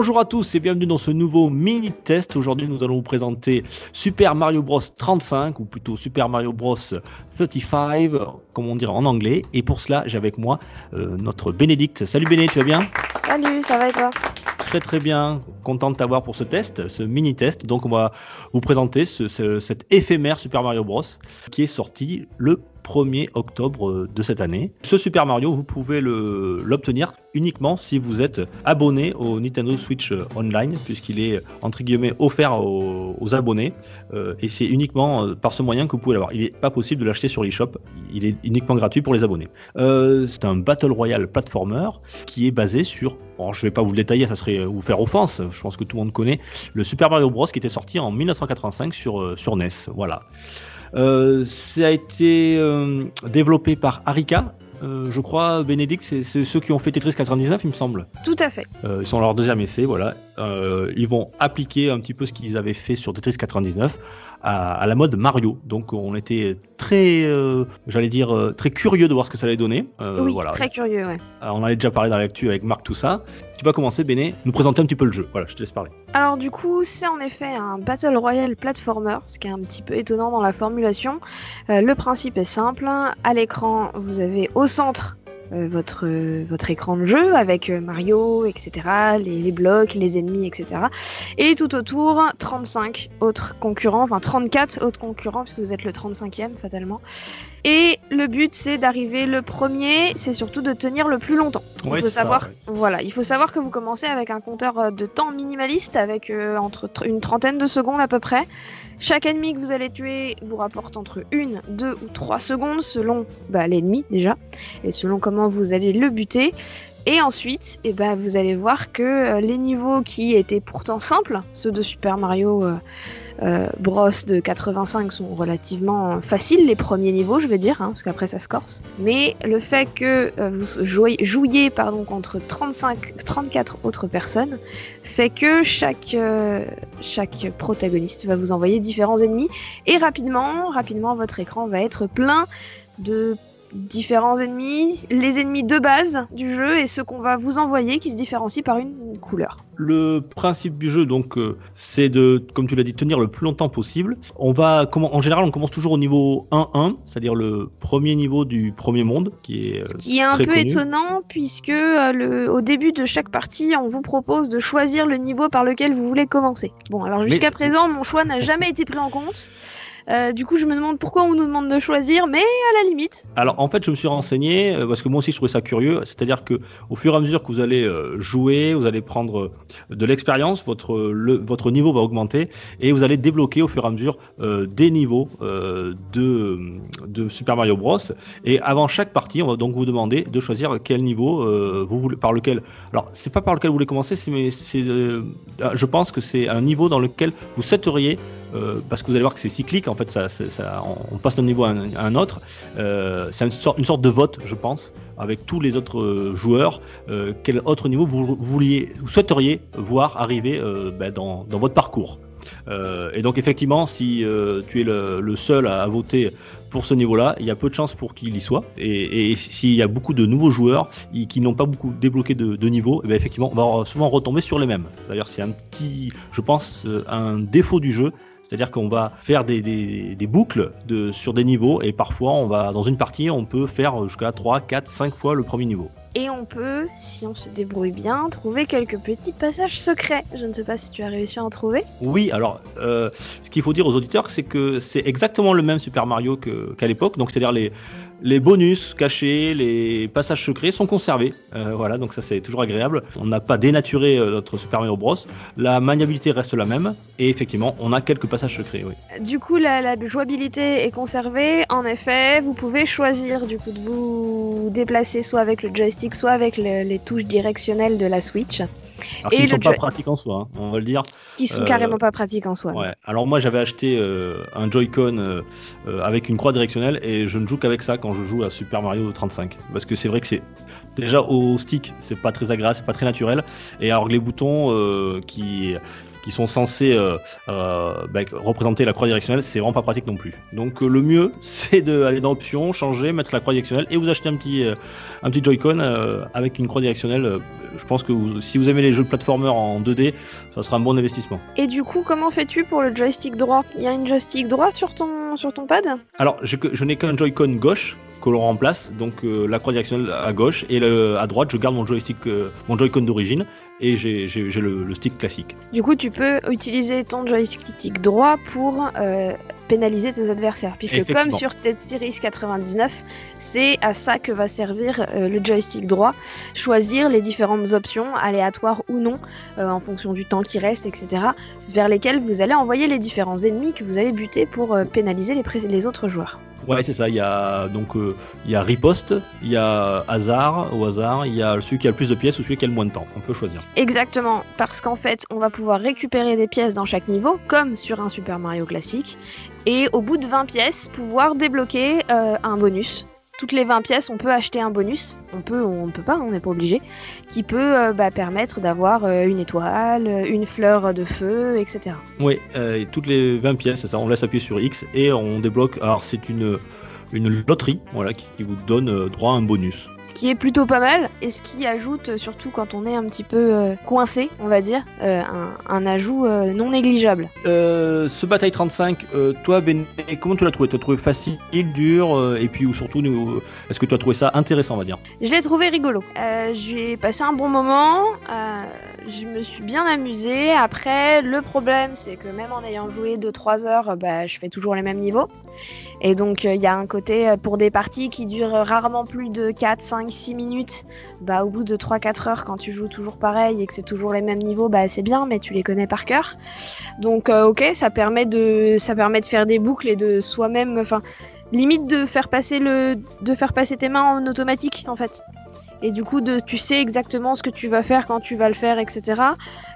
Bonjour à tous et bienvenue dans ce nouveau mini-test. Aujourd'hui, nous allons vous présenter Super Mario Bros 35 ou plutôt Super Mario Bros 35, comme on dirait en anglais. Et pour cela, j'ai avec moi euh, notre Bénédicte. Salut Béné, tu vas bien? Salut, ça va et toi? Très très bien, content de t'avoir pour ce test, ce mini-test. Donc on va vous présenter ce- ce- cet éphémère Super Mario Bros qui est sorti le 1er octobre euh, de cette année. Ce Super Mario, vous pouvez l'obtenir uniquement si vous êtes abonné au Nintendo Switch euh, Online, puisqu'il est entre guillemets offert aux, abonnés. Euh, et c'est uniquement par ce moyen que vous pouvez l'avoir. Il n'est pas possible de l'acheter sur l'eShop, il est uniquement gratuit pour les abonnés. C'est un Battle Royale platformer qui est basé sur, bon, je vais pas vous le détailler, ça serait vous faire offense, je pense que tout le monde connaît, le Super Mario Bros qui était sorti en 1985 sur, sur NES. Voilà. Euh, ça a été euh, développé par Arika. euh, je crois, Bénédicte, c'est ceux qui ont fait Tetris 99, il me semble. Tout à fait. Euh, ils sont leur deuxième essai, voilà. Euh, ils vont appliquer un petit peu ce qu'ils avaient fait sur Tetris 99 à, à la mode Mario. Donc on était très, euh, j'allais dire, euh, très curieux de voir ce que ça allait donner. Euh, oui, voilà. très curieux, ouais. Alors, on avait déjà parlé dans l'actu avec Marc tout ça. Tu vas commencer, Béné, nous présenter un petit peu le jeu. Voilà, je te laisse parler. Alors du coup, c'est en effet un Battle Royale platformer, ce qui est un petit peu étonnant dans la formulation. Euh, le principe est simple. À l'écran, vous avez au centre votre, votre écran de jeu avec euh, Mario, etc., les, les blocs, les ennemis, etc. Et tout autour, 35 autres concurrents, enfin 34 autres concurrents, puisque vous êtes le 35e fatalement. Et le but, c'est d'arriver le premier, c'est surtout de tenir le plus longtemps. Il faut ça, savoir, ouais. voilà, il faut savoir que vous commencez avec un compteur euh, de temps minimaliste, avec euh, entre tr- une trentaine de secondes à peu près. Chaque ennemi que vous allez tuer vous rapporte entre une, deux ou trois secondes selon bah, l'ennemi déjà, et selon comment vous allez le buter. Et ensuite, eh ben, vous allez voir que euh, les niveaux qui étaient pourtant simples, ceux de Super Mario euh, euh, Bros de 85 sont relativement faciles, les premiers niveaux, je veux dire, hein, parce qu'après ça se corse. Mais le fait que euh, vous jouiez, jouiez pardon, contre 35, 34 autres personnes fait que chaque, euh, chaque protagoniste va vous envoyer différents ennemis et rapidement, rapidement, votre écran va être plein de différents ennemis, les ennemis de base du jeu et ceux qu'on va vous envoyer qui se différencient par une couleur. Le principe du jeu, donc, euh, c'est de, comme tu l'as dit, tenir le plus longtemps possible. On va, comment, en général, on commence toujours au niveau 1-1, c'est-à-dire le premier niveau du premier monde, qui est. euh, Ce qui est un peu connu. étonnant puisque euh, le, au début de chaque partie, on vous propose de choisir le niveau par lequel vous voulez commencer. Bon, alors jusqu'à présent, mon choix n'a jamais été pris en compte. Euh, du coup, je me demande pourquoi on nous demande de choisir, mais à la limite. Alors en fait, je me suis renseigné euh, parce que moi aussi je trouvais ça curieux. C'est-à-dire que au fur et à mesure que vous allez euh, jouer, vous allez prendre de l'expérience, votre niveau va augmenter et vous allez débloquer au fur et à mesure des niveaux de Super Mario Bros. Et avant chaque partie, on va donc vous demander de choisir quel niveau vous voulez par lequel. Alors c'est pas par lequel vous voulez commencer, mais c'est euh, je pense que c'est un niveau dans lequel vous souhaiteriez euh, parce que vous allez voir que c'est cyclique en fait ça, ça- ça- on- passe d'un niveau à un, autre euh, c'est une sorte, de vote, je pense, avec tous les autres euh, joueurs. Euh, quel autre niveau vous, vouliez, vous souhaiteriez voir arriver euh, ben, dans, dans votre parcours? Et donc, effectivement, si tu es le, le seul à, voter pour ce niveau-là, il y a peu de chances pour qu'il y soit. Et, et s'il y a beaucoup de nouveaux joueurs qui n'ont pas beaucoup débloqué de, de niveau, eh ben, effectivement, on va souvent retomber sur les mêmes. D'ailleurs, c'est un petit, je pense, un défaut du jeu. C'est-à-dire qu'on va faire des, des- des boucles de, sur des niveaux et parfois on va dans une partie on peut faire jusqu'à 3, 4, 5 fois le premier niveau. Et on peut, si on se débrouille bien, trouver quelques petits passages secrets. Je ne sais pas si tu as réussi à en trouver. Oui, alors euh, ce qu'il faut dire aux auditeurs c'est que c'est exactement le même Super Mario qu'à l'époque, donc c'est-à-dire les, les bonus cachés, les passages secrets sont conservés. Euh, voilà, donc ça c'est toujours agréable. On n'a pas dénaturé euh, notre Super Mario Bros. La maniabilité reste la même et effectivement on a quelques passages secrets. Du coup, la, jouabilité est conservée. En effet, vous pouvez choisir du coup de vous déplacer soit avec le joystick, soit avec le- les touches directionnelles de la Switch. Alors Et qu'ils ne sont pas pratiques en soi, hein, on va le dire. Qui sont Euh, carrément pas pratiques en soi. Ouais. Alors moi j'avais acheté euh, un Joy-Con euh, euh, avec une croix directionnelle et je ne joue qu'avec ça quand je joue à Super Mario 35 parce que c'est vrai que c'est déjà au stick c'est pas très agréable, c'est pas très naturel et alors les boutons euh, qui qui sont censés euh, euh, bah, représenter la croix directionnelle, c'est vraiment pas pratique non plus. Donc euh, le mieux, c'est d'aller dans options, changer, mettre la croix directionnelle et vous achetez un petit, un petit Joy-Con avec une croix directionnelle. Je pense que vous- si vous aimez les jeux de platformer en 2D, ça sera un bon investissement. Et du coup, comment fais-tu pour le joystick droit? Il y a une joystick droit sur ton, sur ton pad? Alors, je, je n'ai qu'un Joy-Con gauche que l'on remplace, donc euh, la croix directionnelle à gauche, et le- à droite, je garde mon joystick, euh, mon Joy-Con d'origine, et j'ai le, le stick classique. Du coup, tu peux utiliser ton joystick droit pour euh, pénaliser tes adversaires. Puisque comme sur Ted Series 99, c'est à ça que va servir euh, le joystick droit. Choisir les différentes options, aléatoires ou non, euh, en fonction du temps qui reste, etc. Vers lesquelles vous allez envoyer les différents ennemis que vous allez buter pour pénaliser les, autres joueurs. Ouais, c'est ça. Il y a donc euh, il y a riposte, il y a hasard au hasard, il y a celui qui a le plus de pièces ou celui qui a le moins de temps. On peut choisir. Exactement, parce qu'en fait, on va pouvoir récupérer des pièces dans chaque niveau, comme sur un Super Mario classique, et au bout de 20 pièces, pouvoir débloquer euh, un bonus. Toutes les 20 pièces, on peut acheter un bonus, on peut on ne peut pas, on n'est pas obligé, qui peut euh, bah, permettre d'avoir euh, une étoile, une fleur de feu, etc. Oui, toutes les 20 pièces, ça. On laisse appuyer sur X et on débloque. Alors c'est une une loterie, voilà, qui, vous donne droit à un bonus. Ce qui est plutôt pas mal, et ce qui ajoute, euh, surtout quand on est un petit peu euh, coincé, on va dire, euh, un, un ajout euh, non négligeable. Ce bataille 35, euh, toi, Ben, comment tu l'as trouvé? Tu l'as trouvé facile, dur, et puis ou surtout, est-ce que tu as trouvé ça intéressant, on va dire? Je l'ai trouvé rigolo. J'ai passé un bon moment. je me suis bien amusée. Après, le problème, c'est que même en ayant joué 2-3 heures, bah, je fais toujours les mêmes niveaux. Et donc, il y a un côté pour des parties qui durent rarement plus de 4, 5, 6 minutes. Bah, au bout de 3-4 heures, quand tu joues toujours pareil et que c'est toujours les mêmes niveaux, bah, c'est bien, mais tu les connais par cœur. Donc, euh, ok, ça permet, de, faire des boucles et de soi-même. Enfin, limite de faire passer de faire passer tes mains en automatique en fait et du coup de, tu sais exactement ce que tu vas faire quand tu vas le faire etc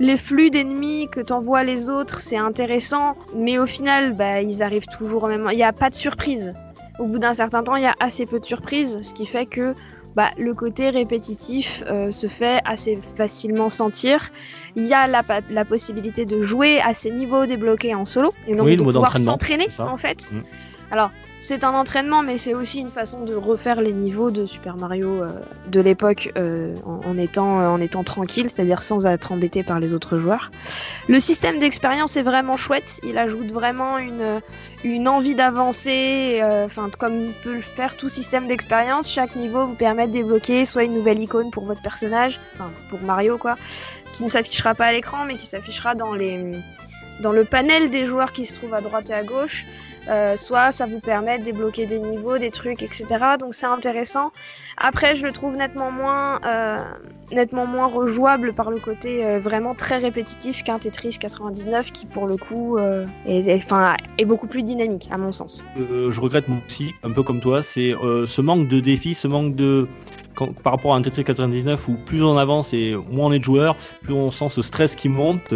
les flux d'ennemis que t'envoient les autres c'est intéressant mais au final bah, ils arrivent toujours au même il n'y a pas de surprise au bout d'un certain temps il y a assez peu de surprises ce qui fait que bah, le côté répétitif euh, se fait assez facilement sentir. Il y a la, possibilité de jouer à ces niveaux débloqués en solo et donc Oui, de pouvoir s'entraîner en fait. Mm. Alors, c'est un entraînement, mais c'est aussi une façon de refaire les niveaux de Super Mario euh, de l'époque euh, en, étant, euh, en étant tranquille, c'est-à-dire sans être embêté par les autres joueurs. Le système d'expérience est vraiment chouette, il ajoute vraiment une, une envie d'avancer, enfin comme peut le faire tout système d'expérience, chaque niveau vous permet de débloquer soit une nouvelle icône pour votre personnage, enfin pour Mario quoi, qui ne s'affichera pas à l'écran mais qui s'affichera dans les dans le panel des joueurs qui se trouvent à droite et à gauche. Euh, soit ça vous permet de débloquer des niveaux, des trucs, etc. Donc c'est intéressant. Après, je le trouve nettement moins, euh, nettement moins rejouable par le côté euh, vraiment très répétitif qu'un Tetris 99 qui, pour le coup, est, est- est beaucoup plus dynamique, à mon sens. Je regrette moi aussi, un peu comme toi, c'est ce manque de défi, ce manque de. par rapport à un Tetris 99 où plus on avance et moins on est de joueurs, plus on sent ce stress qui monte.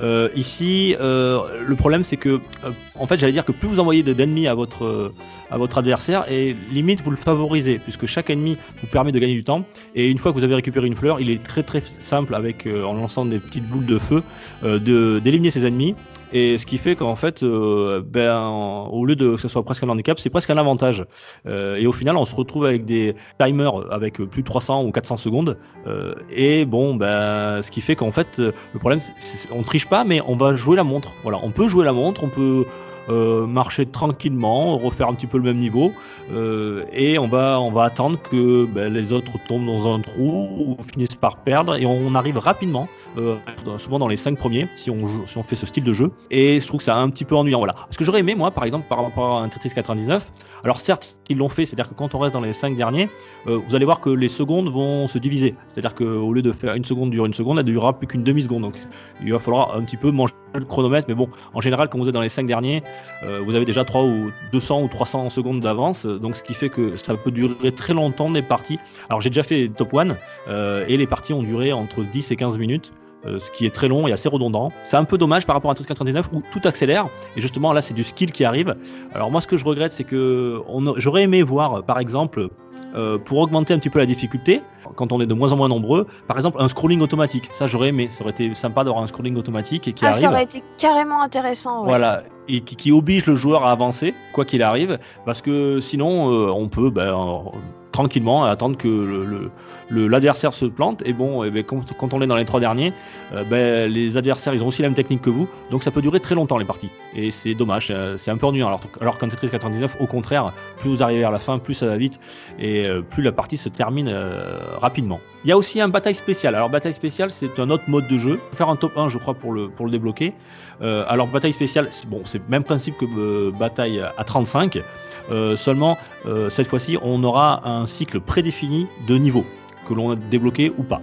Euh, ici, euh, le problème c'est que, euh, en fait, j'allais dire que plus vous envoyez de- d'ennemis à votre, à votre adversaire, et limite vous le favorisez, puisque chaque ennemi vous permet de gagner du temps. Et une fois que vous avez récupéré une fleur, il est très très simple, en lançant des petites boules de feu, d'éliminer ses ennemis. Et ce qui fait qu'en fait, euh, ben, au lieu de que ce soit presque un handicap, c'est presque un avantage. Euh, et au final, on se retrouve avec des timers avec plus de 300 ou 400 secondes. Euh, et bon, ben, ce qui fait qu'en fait, euh, le problème, c'est- on triche pas, mais on va jouer la montre. Voilà, on peut jouer la montre, on peut euh, marcher tranquillement, refaire un petit peu le même niveau, euh, et on va, on va attendre que ben, les autres tombent dans un trou ou finissent par perdre, et on arrive rapidement, euh, souvent dans les 5 premiers, si on, fait ce style de jeu, et je trouve que c'est un petit peu ennuyant. Voilà. Ce que j'aurais aimé, moi, par exemple, par rapport à un Tetris 99, alors certes, ils l'ont fait, c'est-à-dire que quand on reste dans les 5 derniers, euh, vous allez voir que les secondes vont se diviser. C'est-à-dire qu'au lieu de faire une seconde dure une seconde, elle ne durera plus qu'une demi-seconde. Donc il va falloir un petit peu manger le chronomètre, mais bon, en général, quand vous êtes dans les 5 derniers, euh, vous avez déjà 3 ou 200 ou 300 secondes d'avance, donc ce qui fait que ça peut durer très longtemps des parties. Alors j'ai déjà fait top 1 euh, et les parties ont duré entre 10 et 15 minutes. Euh, ce qui est très long et assez redondant. C'est un peu dommage par rapport à 1399 où tout accélère et justement là c'est du skill qui arrive. Alors moi ce que je regrette c'est que on j'aurais aimé voir par exemple euh, pour augmenter un petit peu la difficulté quand on est de moins en moins nombreux, par exemple un scrolling automatique. Ça j'aurais aimé, ça aurait été sympa d'avoir un scrolling automatique et qui Ah, arrive. ça aurait été carrément intéressant. ouais. Voilà, et qui, qui oblige le joueur à avancer, quoi qu'il arrive, parce que sinon, euh, on peut ben, tranquillement attendre que le- le- l'adversaire se plante. Et bon, eh ben, quand, on est dans les trois derniers, euh, ben, les adversaires, ils ont aussi la même technique que vous, donc ça peut durer très longtemps les parties. Et c'est dommage, euh, c'est un peu ennuyant. Alors, alors qu'en Tetris 99, au contraire, plus vous arrivez à la fin, plus ça va vite, et euh, plus la partie se termine rapidement. Il y a aussi un bataille spéciale. Alors, bataille spéciale, c'est un autre mode de jeu. Faire un top 1, je crois, pour le, pour le débloquer. Alors bataille spéciale, bon, c'est le même principe que bataille à 35. Euh, seulement, euh, cette fois-ci, on aura un cycle prédéfini de niveaux que l'on a débloqué ou pas.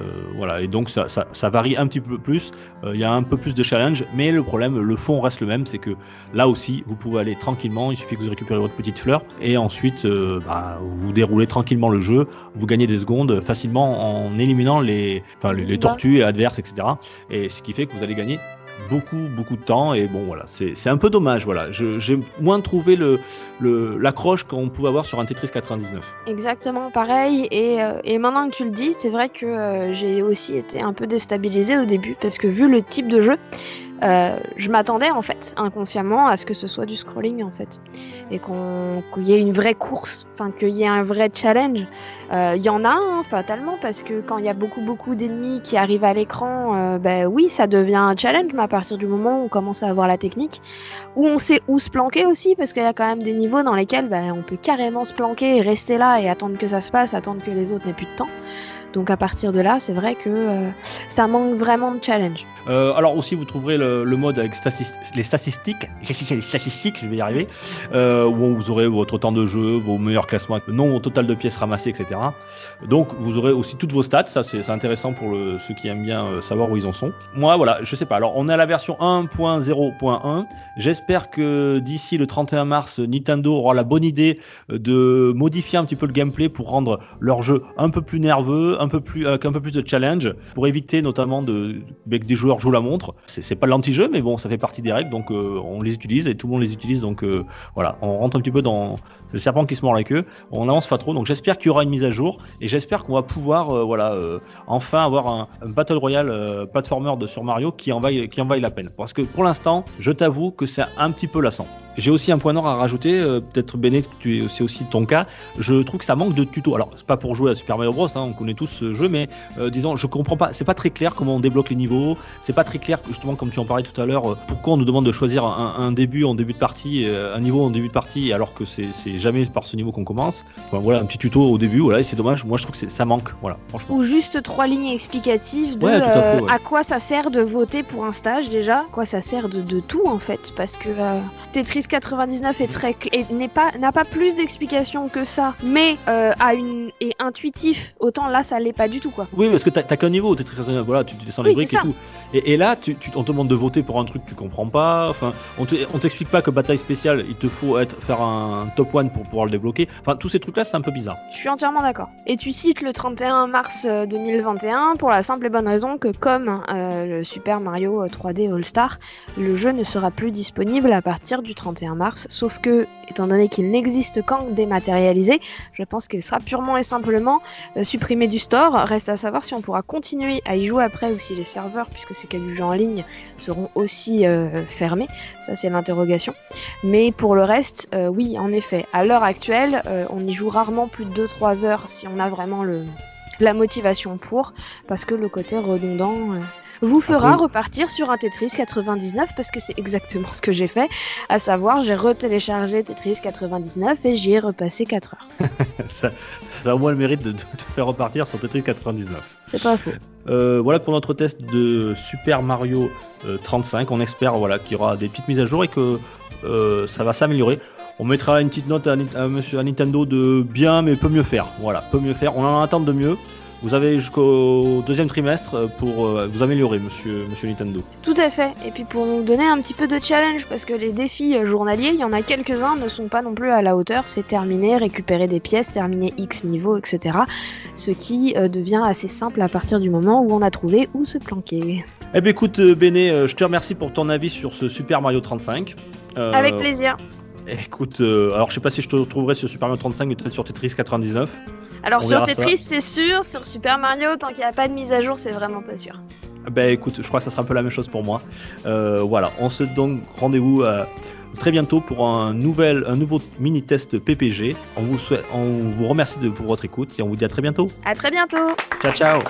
Euh, voilà, et donc ça, ça- ça varie un petit peu plus. Euh, Il y a un peu plus de challenge, mais le problème, le fond reste le même, c'est que là aussi, vous pouvez aller tranquillement. Il suffit que vous récupérez votre petite fleur et ensuite, euh, bah, vous déroulez tranquillement le jeu. Vous gagnez des secondes facilement en éliminant les, enfin, les, les tortues adverses, etc. Et ce qui fait que vous allez gagner beaucoup beaucoup de temps et bon voilà c'est un peu dommage voilà j'ai moins trouvé le le- l'accroche qu'on pouvait avoir sur un Tetris 99 Exactement pareil. Et, euh, et maintenant que tu le dis, c'est vrai que euh, j'ai aussi été un peu déstabilisée au début parce que vu le type de jeu, euh, je m'attendais en fait inconsciemment à ce que ce soit du scrolling en fait et qu'on qu'il y ait une vraie course, enfin qu'il y ait un vrai challenge. Euh, Il y en a un fatalement parce que quand il y a beaucoup beaucoup d'ennemis qui arrivent à l'écran, euh, ben oui ça devient un challenge, mais à partir du moment où on commence à avoir la technique, où on sait où se planquer aussi parce qu'il y a quand même des niveaux dans lesquels ben, on peut carrément se planquer et rester là et attendre que ça se passe, attendre que les autres n'aient plus de temps. Donc à partir de là, c'est vrai que euh, ça manque vraiment de challenge. Euh, alors aussi vous trouverez le, mode avec les statistiques les statistiques je vais y arriver euh, où vous aurez votre temps de jeu vos meilleurs classements le nombre total de pièces ramassées etc donc vous aurez aussi toutes vos stats ça c'est intéressant pour ceux qui aiment bien savoir où ils en sont. Moi voilà je sais pas. Alors on est à la version 1.0.1 j'espère que d'ici le 31 mars Nintendo aura la bonne idée de modifier un petit peu le gameplay pour rendre leur jeu un peu plus nerveux un peu plus avec un peu plus de challenge pour éviter notamment de que des joueurs jouent la montre. C'est pas l'anti-jeu mais bon ça fait partie des règles donc euh, on les utilise et tout le monde les utilise donc euh, voilà. On rentre un petit peu dans le serpent qui se mord la queue on n'avance pas trop. Donc j'espère qu'il y aura une mise à jour et j'espère qu'on va pouvoir euh, voilà euh, enfin avoir un, battle royale euh, platformer de sur Mario qui en vaille qui la peine. Parce que pour l'instant je t'avoue que c'est un petit peu lassant. J'ai aussi un point noir à rajouter, peut-être tu- c'est aussi ton cas. Je trouve que ça manque de tuto. Alors, c'est pas pour jouer à Super Mario Bros, hein, on connaît tous ce jeu, mais disons, je comprends pas, c'est pas très clair comment on débloque les niveaux, c'est pas très clair, justement, comme tu en parlais tout à l'heure, pourquoi on nous demande de choisir un, un début en début de partie, un niveau en début de partie, alors que c'est jamais par ce niveau qu'on commence. Enfin, voilà, un petit tuto au début, voilà, et c'est dommage, moi je trouve que ça manque, voilà, franchement. Ou juste trois lignes explicatives de Ouais, fait, euh, ouais. à quoi ça sert de voter pour un stage déjà, à quoi ça sert de, de tout en fait, parce que euh, Tetris 99 est très cl- et n'est pas n'a pas plus d'explications que ça, mais euh, a une est intuitif. Autant là ça l'est pas du tout quoi. Oui, parce que t'as qu'un niveau, très raisonnable, voilà, tu, tu descends les Oui, briques et tout. Et, là, tu, on te demande de voter pour un truc que tu comprends pas. Enfin, on te- on t'explique pas que bataille spéciale, il te faut être faire un top 1 pour pouvoir le débloquer. Enfin, tous ces trucs-là, c'est un peu bizarre. Je suis entièrement d'accord. Et tu cites le 31 mars euh, 2021 pour la simple et bonne raison que comme euh, le Super Mario 3D All Star, le jeu ne sera plus disponible à partir du 31 mars. Sauf que, étant donné qu'il n'existe qu'en dématérialisé, je pense qu'il sera purement et simplement euh, supprimé du store. Reste à savoir si on pourra continuer à y jouer après ou si les serveurs, puisque y a du jeu en ligne, seront aussi euh, fermés. Ça, c'est l'interrogation. Mais pour le reste, euh, oui, en effet, à l'heure actuelle, euh, on y joue rarement plus de 2-3 heures si on a vraiment le, la motivation pour, parce que le côté redondant vous fera repartir sur un Tetris 99, parce que c'est exactement ce que j'ai fait, à savoir j'ai retéléchargé Tetris 99 et j'y ai repassé 4 heures. ça, ça a au moins le mérite de, de te faire repartir sur Tetris 99. C'est pas faux. Euh, voilà pour notre test de Super Mario euh, 35. On espère voilà, qu'il y aura des petites mises à jour et que euh, ça va s'améliorer. On mettra une petite note à, à à Nintendo de bien, mais peut mieux faire. Voilà, peut mieux faire. On en attend de mieux. Vous avez jusqu'au deuxième trimestre euh, pour euh, vous améliorer, monsieur, monsieur Nintendo. Tout à fait. Et puis pour nous donner un petit peu de challenge, parce que les défis euh, journaliers, il y en a quelques-uns, ne sont pas non plus à la hauteur. C'est terminer, récupérer des pièces, terminer X niveau, etc. Ce qui devient assez simple à partir du moment où on a trouvé où se planquer. Eh bien écoute, Béné, je te remercie pour ton avis sur ce Super Mario 35. Euh, Avec plaisir. Écoute, euh, alors je sais pas si je te retrouverai sur Super Mario 35, mais peut-être sur Tetris 99. Alors On sur Tetris, c'est sûr. Sur Super Mario, tant qu'il n'y a pas de mise à jour, c'est vraiment pas sûr. Ben écoute, je crois que ça sera un peu la même chose pour moi. Euh, voilà, on se donne rendez-vous euh, très bientôt pour un, nouvel, un nouveau mini-test PPG. On vous, souhaite, on vous remercie de, pour votre écoute et on vous dit à très bientôt. À très bientôt. Ciao ciao